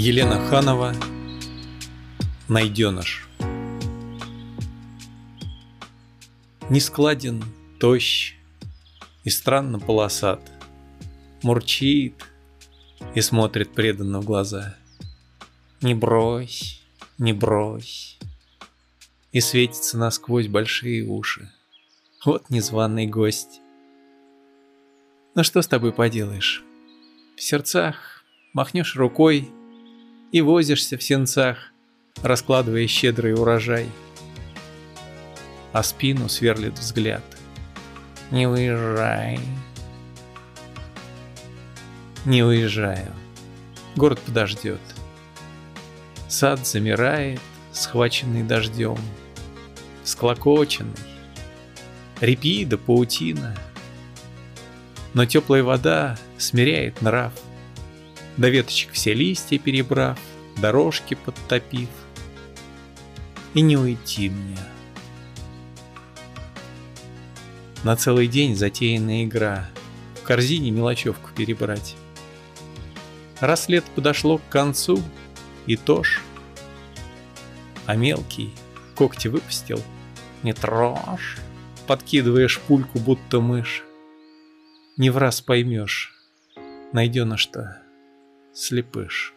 Елена Ханова Найденыш Нескладен, тощ и странно полосат. Мурчит и смотрит преданно в глаза. Не брось, не брось. И светится насквозь большие уши. Вот незваный гость. Ну что с тобой поделаешь? В сердцах махнешь рукой и возишься в сенцах, раскладывая щедрый урожай. А спину сверлит взгляд. Не уезжай. Не уезжаю. Город подождет. Сад замирает, схваченный дождем, склокоченный. Репи да паутина. Но теплая вода смиряет нрав — до веточек все листья перебрав, дорожки подтопив. И не уйти мне. На целый день затеянная игра, в корзине мелочевку перебрать. Раз лет подошло к концу, и тож, а мелкий когти выпустил, не трожь, подкидываешь пульку, будто мышь. Не в раз поймешь, найдено что слепыш.